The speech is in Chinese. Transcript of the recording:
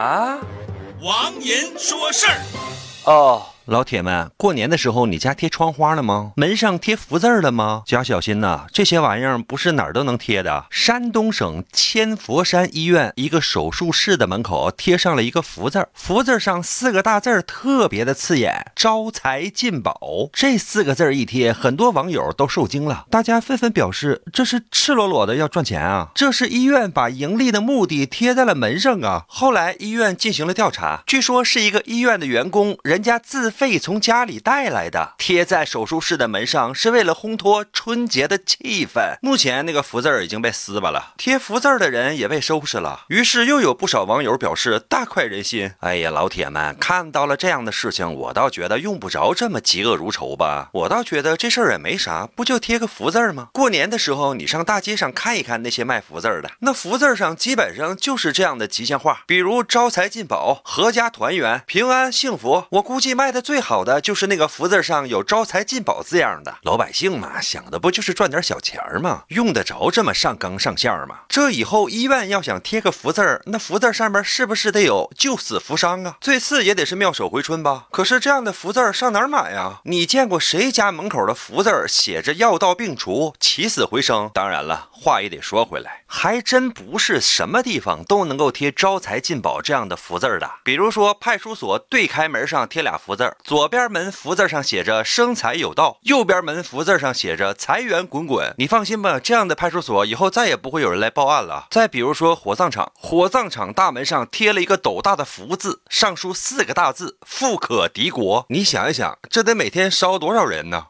啊，王银说事儿。哦。老铁们，过年的时候你家贴窗花了吗？门上贴福字了吗？加小心呐，这些玩意儿不是哪儿都能贴的。山东省千佛山医院一个手术室的门口贴上了一个福字，福字上四个大字特别的刺眼，“招财进宝”这四个字一贴，很多网友都受惊了，大家纷纷表示这是赤裸裸的要赚钱啊！这是医院把盈利的目的贴在了门上啊！后来医院进行了调查，据说是一个医院的员工，人家自。费从家里带来的，贴在手术室的门上，是为了烘托春节的气氛。目前那个福字已经被撕巴了，贴福字的人也被收拾了。于是又有不少网友表示大快人心。哎呀，老铁们，看到了这样的事情，我倒觉得用不着这么嫉恶如仇吧。我倒觉得这事儿也没啥，不就贴个福字吗？过年的时候，你上大街上看一看那些卖福字的，那福字上基本上就是这样的吉祥话，比如招财进宝、阖家团圆、平安幸福。我估计卖的。最好的就是那个福字上有招财进宝字样的，老百姓嘛，想的不就是赚点小钱吗？用得着这么上纲上线吗？这以后医院要想贴个福字儿那福字上面是不是得有救死扶伤啊？最次也得是妙手回春吧？可是这样的福字上哪儿买呀？你见过谁家门口的福字写着药到病除、起死回生？当然了，话也得说回来，还真不是什么地方都能够贴招财进宝这样的福字的。比如说派出所对开门上贴俩福字左边门福字上写着“生财有道”，右边门福字上写着“财源滚滚”。你放心吧，这样的派出所以后再也不会有人来报案了。再比如说火葬场，火葬场大门上贴了一个斗大的福字，上书四个大字“富可敌国”。你想一想，这得每天烧多少人呢？